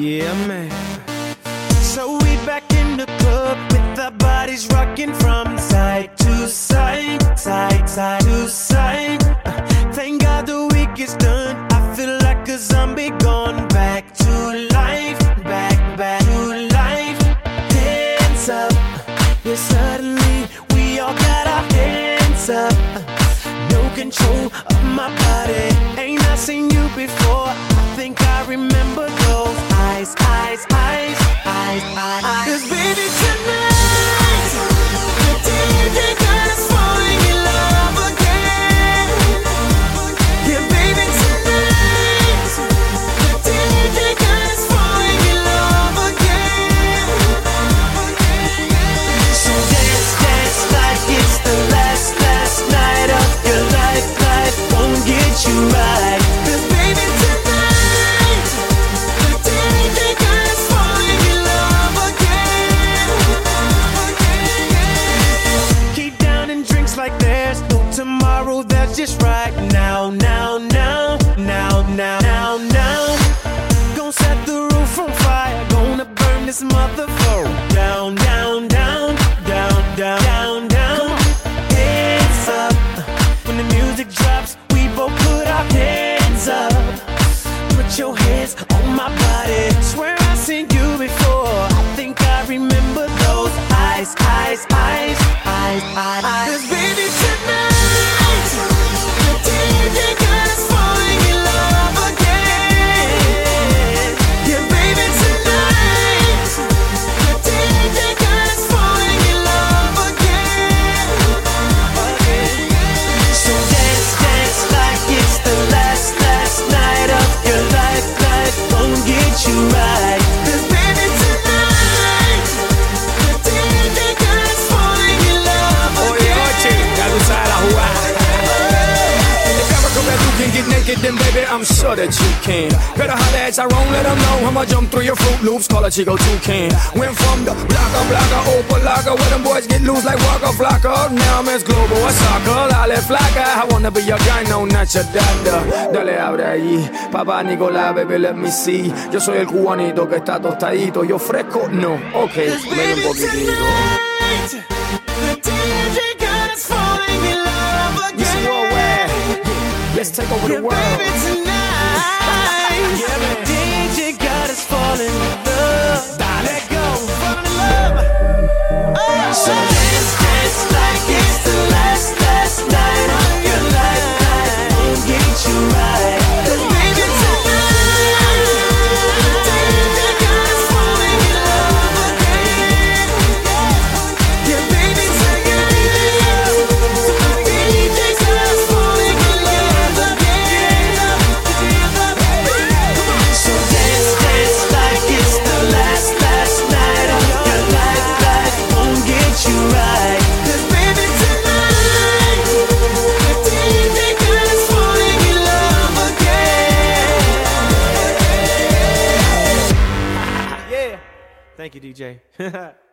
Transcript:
Yeah, man. So we back in the club with our bodies rocking from side to side, side, side to side. Uh, thank God the week is done. I feel like a zombie gone back to life, back, back to life. Hands up, yeah, suddenly we all got our hands up. Uh, no control of my body. Ain't I seen you before? Eyes, eyes, eyes, eyes, eyes. Cause baby tonight, the DJ got us falling in love again. Yeah, baby tonight, the DJ got us falling in love again. So dance, dance like it's the last, last night of your life. Life won't get you right. Right now, now, now, now, now, now, now. Gonna set the roof on fire. Gonna burn this motherfucker down, down, down, down, down, down, down. Hands up. When the music drops, we both put our hands up. Put your hands on my body. Swear I've seen you before. I think I remember those eyes, eyes, eyes, eyes, I'm sure that you can. Better holler at Tyrone, let 'em know I'ma jump through your Fruit Loops, call a Chico Toucan. Went from the blocker, blocker, open locker, where them boys get loose like Waka Flocka. Now I'm as global as soccer, dale flaca. I wanna be your guy, no, not your dada. Dale, abre ahí, papá Nicolás, baby, let me see. Yo soy el cubanito que está tostadito, yo fresco, no. Ok, ven un poquitito. Take over the world. Thank you, DJ.